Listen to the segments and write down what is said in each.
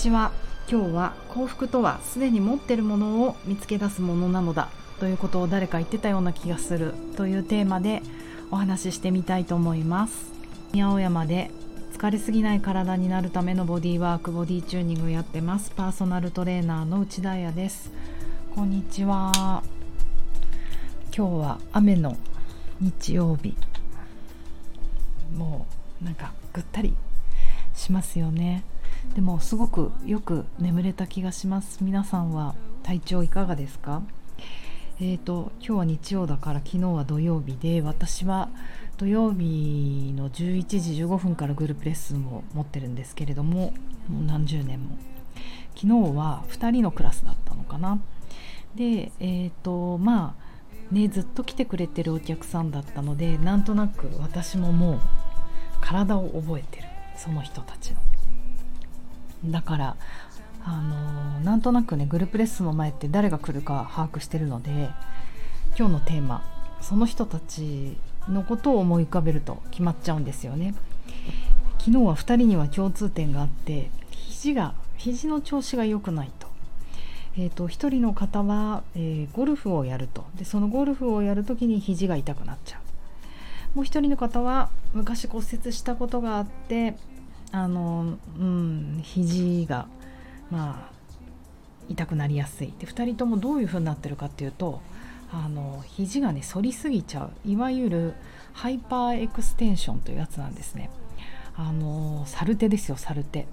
ちは今日は幸福とはすでに持ってるものを見つけ出すものなのだということを誰か言ってたような気がするというテーマでお話ししてみたいと思います。青山で疲れすぎない体になるためのボディワークボディチューニングやってます。パーソナルトレーナーの内田彩です。こんにちは。今日は雨の日曜日。もうなんかぐったりしますよね。でもすごくよく眠れた気がします。皆さんは体調いかがですか？えーと、今日は日曜だから昨日は土曜日で私は土曜日の11時15分からグループレッスンを持ってるんですけれどももう何十年も。昨日は2人のクラスだったのかな。でえっ、ー、とまあねずっと来てくれてるお客さんだったのでなんとなく私ももう体を覚えてる。その人たちの。だからあのなんとなくねグループレッスンの前って誰が来るか把握してるので今日のテーマその人たちのことを思い浮かべると決まっちゃうんですよね。昨日は2人には共通点があって肘が肘の調子が良くないと,、えーと、1人の方は、えー、ゴルフをやると。でそのゴルフをやる時に肘が痛くなっちゃう。もう1人の方は昔骨折したことがあってあのうん肘がまあ痛くなりやすい。で2人ともどういう風になってるかっていうとあの肘がね反りすぎちゃう。いわゆる hyperextension というやつなんですね。あのサルテですよサルテ。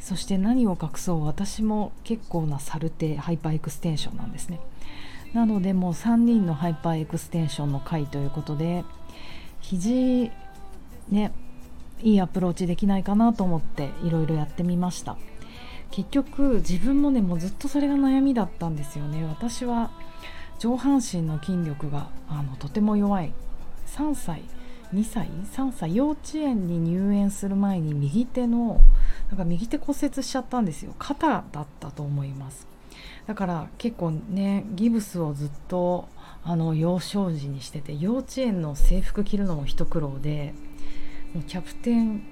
そして何を隠そう。私も結構な猿手 hyperextension なんですね。なのでもう3人の hyperextension の回ということで肘ねいいアプローチできないかなと思っていろいろやってみました。結局自分もねもうずっとそれが悩みだったんですよね。私は上半身の筋力があのとても弱い。3歳2歳3歳幼稚園に入園する前に右手のなんか右手骨折しちゃったんですよ。肩だったと思います。だから結構ねギブスをずっとあの幼少時にしてて幼稚園の制服着るのも一苦労でキャプテン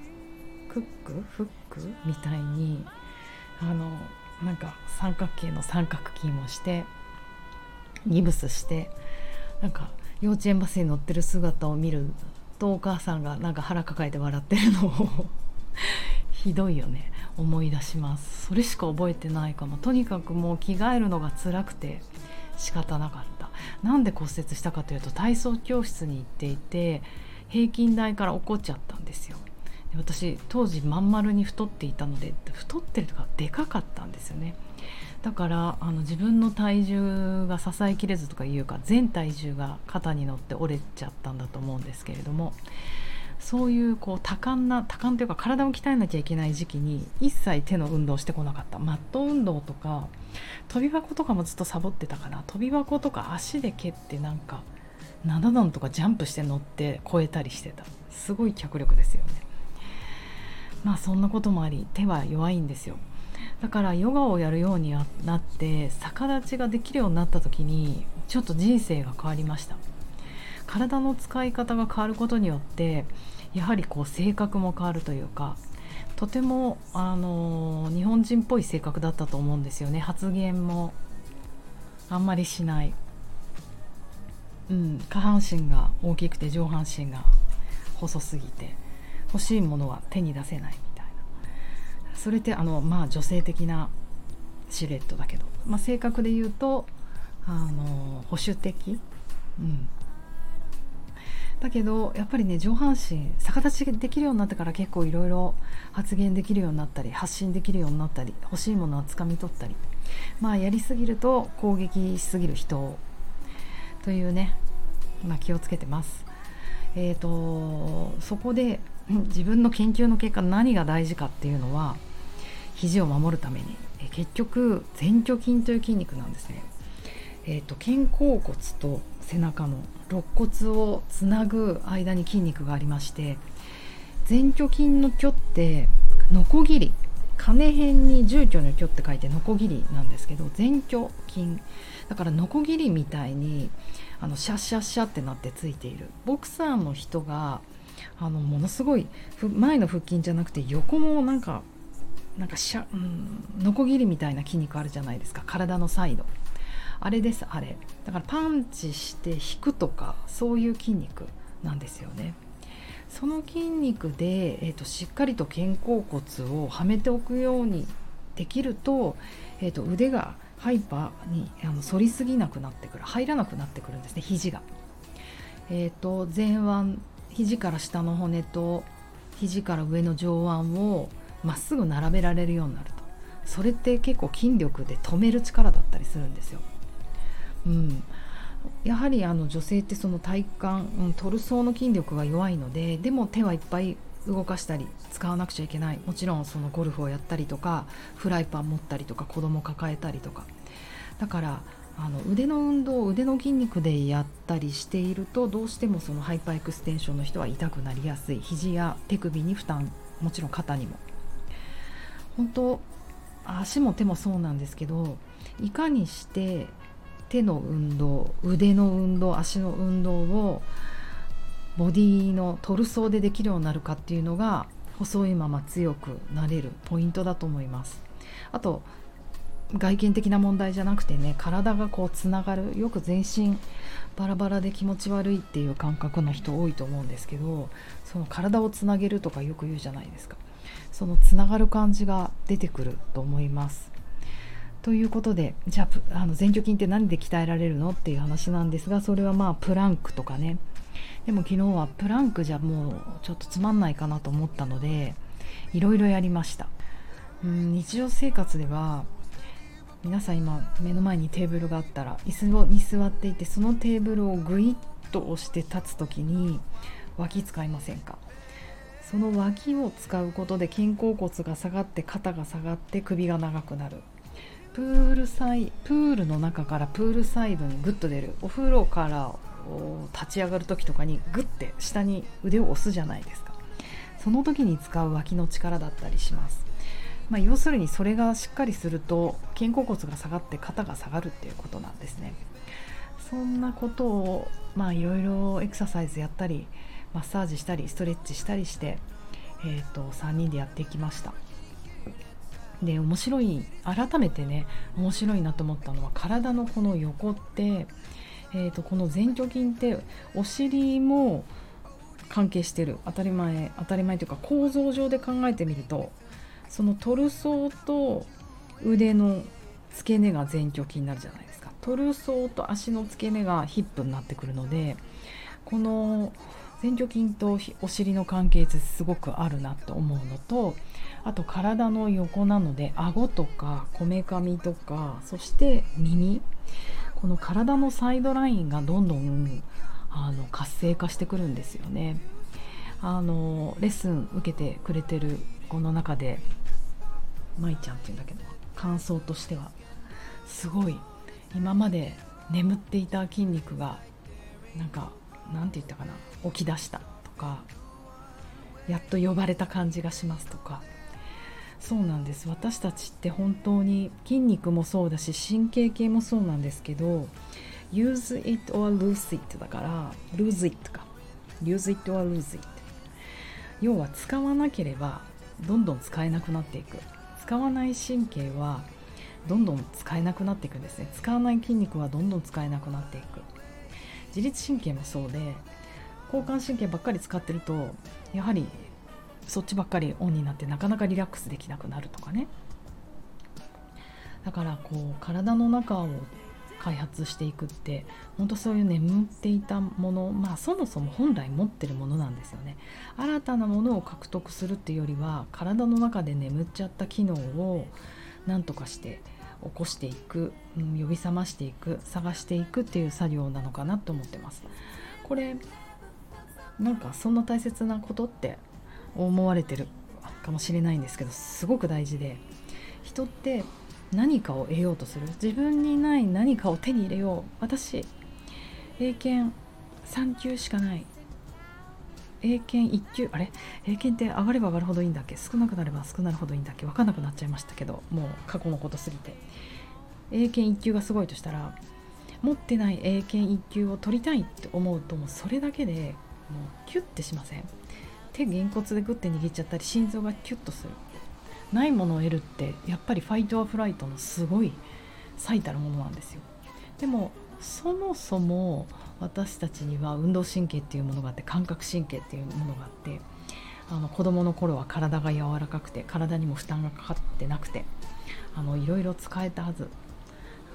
クックフックみたいにあのなんか三角形の三角筋をしてギブスしてなんか幼稚園バスに乗ってる姿を見るとお母さんがなんか腹抱えて笑ってるのを ひどいよね。思い出します。それしか覚えてないかも。とにかくもう着替えるのが辛くて仕方なかった。なんで骨折したかというと体操教室に行っていて平均台から落っこっちゃったんですよ。で私当時まん丸に太っていたので太ってるとかでかかったんですよね。だからあの自分の体重が支えきれずとかいうか全体重が肩に乗って折れちゃったんだと思うんですけれどもそういうこう多感な多感というか体を鍛えなきゃいけない時期に一切手の運動してこなかった。マット運動とか跳び箱とかもずっとサボってたかな。跳び箱とか足で蹴ってなんか7段とかジャンプして乗って越えたりしてた。すごい脚力ですよね。まあそんなこともあり手は弱いんですよ。だからヨガをやるようになって逆立ちができるようになった時にちょっと人生が変わりました。体の使い方が変わることによってやはりこう性格も変わるというかとてもあの日本人っぽい性格だったと思うんですよね。発言もあんまりしない。うん、下半身が大きくて上半身が細すぎて欲しいものは手に出せないみたいな。それってあのまあ女性的なシルエットだけど、まあ、性格で言うとあの保守的、うん、だけどやっぱりね上半身逆立ちできるようになってから結構いろいろ発言できるようになったり発信できるようになったり欲しいものはつかみ取ったり。まあやりすぎると攻撃しすぎる人というね、まあ、気をつけてます。えーと、そこで 自分の研究の結果何が大事かっていうのは肘を守るためにえ結局前鋸筋という筋肉なんですね。えーと、肩甲骨と背中の肋骨をつなぐ間に筋肉がありまして前鋸筋の鋸ってノコギリ金辺に住居の居って書いてノコギリなんですけど前鋸筋だからノコギリみたいにあのシャッシャッシャってなってついているボクサーの人があのものすごい前の腹筋じゃなくて横もなんかなんかしゃ、うん、ノコギリみたいな筋肉あるじゃないですか。体のサイド。あれです。あれ。だからパンチして引くとかそういう筋肉なんですよね。その筋肉で、えーと、しっかりと肩甲骨をはめておくようにできると,、えーと、腕がハイパーにあの反りすぎなくなってくる入らなくなってくるんですね肘が。えーと、と前腕肘から下の骨と肘から上の上腕をまっすぐ並べられるようになるとそれって結構筋力で止める力だったりするんですよ。うん、やはりあの女性ってその体幹、うん、トルソーの筋力が弱いのででも手はいっぱい動かしたり使わなくちゃいけない。もちろんそのゴルフをやったりとかフライパン持ったりとか子供抱えたりとか。だからあの腕の運動腕の筋肉でやったりしているとどうしてもその hyperextension の人は痛くなりやすい。肘や手首に負担もちろん肩にも。本当足も手もそうなんですけどいかにして手の運動腕の運動足の運動をボディのトルソーでできるようになるかっていうのが細いまま強くなれるポイントだと思います。あと外見的な問題じゃなくてね体がこうつながるよく全身バラバラで気持ち悪いっていう感覚の人多いと思うんですけどその体をつなげるとかよく言うじゃないですか。そのつながる感じが出てくると思います。ということでじゃああの前鋸筋って何で鍛えられるのっていう話なんですがそれはまあプランクとかね。でも昨日はプランクじゃもうちょっとつまんないかなと思ったのでいろいろやりました。うん日常生活では皆さん今目の前にテーブルがあったら椅子に座っていてそのテーブルをグイッと押して立つ時に脇使いませんか？その脇を使うことで肩甲骨が下がって肩が下がって首が長くなる。プールサイプールの中からプールサイドにグッと出る。お風呂から立ち上がる時とかにグッて下に腕を押すじゃないですか。その時に使う脇の力だったりします、まあ、要するにそれがしっかりすると肩甲骨が下がって肩が下がるっていうことなんですね。そんなことをまあいろいろエクササイズやったりマッサージしたりストレッチしたりして、えーと、と3人でやってきました。で面白い改めてね面白いなと思ったのは体のこの横って、えーと、この前鋸筋ってお尻も関係してる。当たり前当たり前というか構造上で考えてみるとそのトルソーと腕の付け根が前鋸筋になるじゃないですか。トルソーと足の付け根がヒップになってくるのでこの前鋸筋とお尻の関係ってすごくあるなと思うのとあと体の横なので顎とかこめかみとかそして耳この体のサイドラインがどんどんあの活性化してくるんですよね。あのレッスン受けてくれてる子の中で舞ちゃんっていうんだけど感想としてはすごい今まで眠っていた筋肉がなんかなんて言ったかな？起き出したとかやっと呼ばれた感じがしますとか。そうなんです。私たちって本当に筋肉もそうだし神経系もそうなんですけど use it or lose it だから lose it か。use it or lose it 要は使わなければどんどん使えなくなっていく。使わない神経はどんどん使えなくなっていくんですね。使わない筋肉はどんどん使えなくなっていく。自律神経もそうで交感神経ばっかり使ってるとやはりそっちばっかりオンになってなかなかリラックスできなくなるとかね。だからこう体の中を開発していくって本当そういう眠っていたものまあそもそも本来持ってるものなんですよね。新たなものを獲得するっていうよりは体の中で眠っちゃった機能を何とかして起こしていく、うん、呼び覚ましていく探していくっていう作業なのかなと思ってます。これなんかそんな大切なことって思われてるかもしれないんですけどすごく大事で人って何かを得ようとする。自分にない何かを手に入れよう。私英検3級しかない。英検1級あれ？英検って上がれば上がるほどいいんだっけ？少なくなれば少なるほどいいんだっけ？分かんなくなっちゃいましたけどもう過去のことすぎて。英検1級がすごいとしたら持ってない英検1級を取りたいって思うともうそれだけでもうキュッてしません？手げんこつでグッて握っちゃったり心臓がキュッとする。ないものを得るってやっぱりファイトアフライトのすごい最たるものなんですよ。でもそもそも私たちには運動神経っていうものがあって感覚神経っていうものがあってあの子供の頃は体が柔らかくて体にも負担がかかってなくてあのいろいろ使えたはず。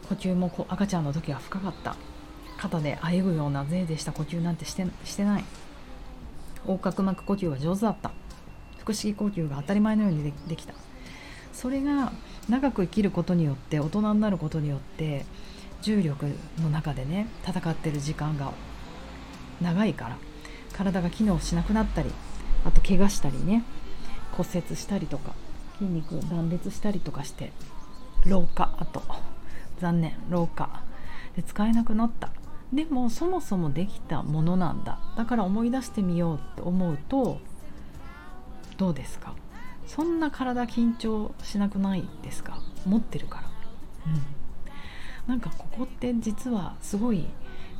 呼吸もこ赤ちゃんの時は深かった。肩であえぐようなぜいでした。呼吸なんてしてしてない。横隔膜呼吸は上手だった。腹式呼吸が当たり前のようにでできた。それが長く生きることによって大人になることによって重力の中でね戦ってる時間が長いから体が機能しなくなったりあと怪我したりね骨折したりとか筋肉断裂したりとかして老化あと残念老化で使えなくなった。でもそもそもできたものなんだ。だから思い出してみようって思うとどうですか？そんな体緊張しなくないですか？持ってるから、うん、なんかここって実はすごい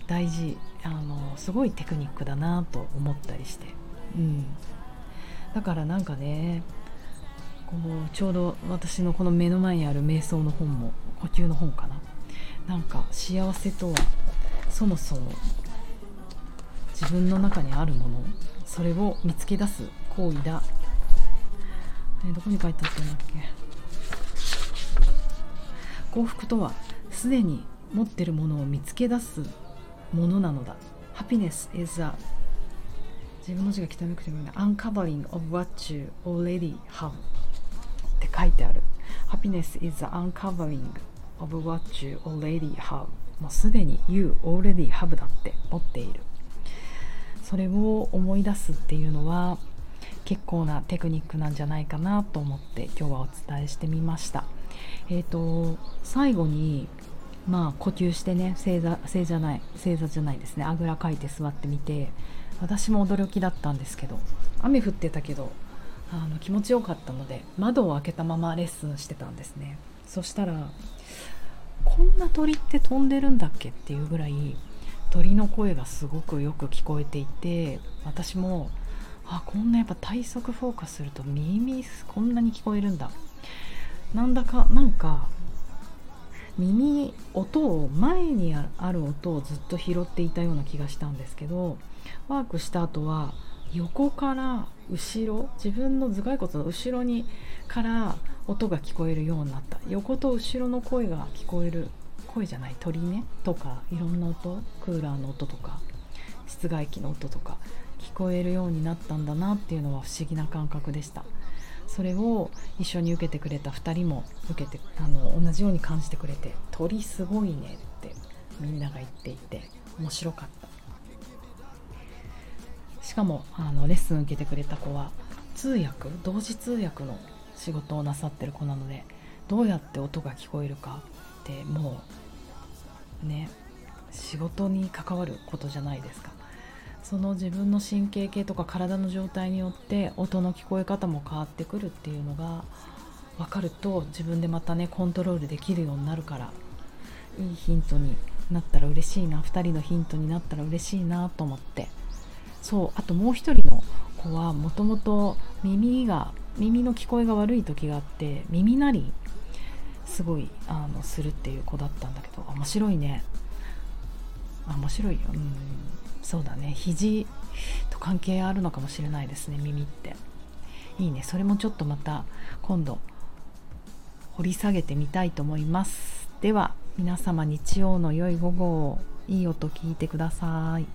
大事あのすごいテクニックだなと思ったりして、うん、だからなんかねこのちょうど私のこの目の前にある瞑想の本も呼吸の本かな。なんか幸せとはそもそも自分の中にあるものそれを見つけ出す行為だ。えどこに書いてあったんだっけ？幸福とはすでに持ってるものを見つけ出すものなのだ。Happiness is a 自分の字が汚くてもいいな Uncovering of what you already have って書いてある。Happiness is the uncovering of what you already have もうすでに You already have だって持っている。それを思い出すっていうのは結構なテクニックなんじゃないかなと思って今日はお伝えしてみました。えーと、最後にまあ呼吸してね正座正じゃない正座じゃないですね。あぐらかいて座ってみて私も驚きだったんですけど雨降ってたけどあの気持ちよかったので窓を開けたままレッスンしてたんですね。そしたらこんな鳥って飛んでるんだっけっていうぐらい鳥の声がすごくよく聞こえていて私もあこんなやっぱ体側フォーカスすると耳こんなに聞こえるんだ。なんだかなんか耳音を前にある音をずっと拾っていたような気がしたんですけどワークした後は横から後ろ自分の頭蓋骨の後ろにから音が聞こえるようになった。横と後ろの声が聞こえる声じゃない鳥ねとかいろんな音クーラーの音とか室外機の音とか聞こえるようになったんだなっていうのは不思議な感覚でした。それを一緒に受けてくれた2人も受けてあの同じように感じてくれて「鳥すごいね」ってみんなが言っていて面白かった。しかもあのレッスン受けてくれた子は通訳同時通訳の仕事をなさってる子なのでどうやって音が聞こえるかってもうね仕事に関わることじゃないですか。その自分の神経系とか体の状態によって音の聞こえ方も変わってくるっていうのが分かると自分でまたねコントロールできるようになるからいいヒントになったら嬉しいな2人のヒントになったら嬉しいなと思って。そうあともう一人の子はもともと耳が耳の聞こえが悪い時があって耳鳴りすごいあのするっていう子だったんだけど面白いね。面白いよ。うん。そうだね。肘と関係あるのかもしれないですね。耳って。いいね。それもちょっとまた今度掘り下げてみたいと思います。では皆様日曜の良い午後をいい音聞いてください。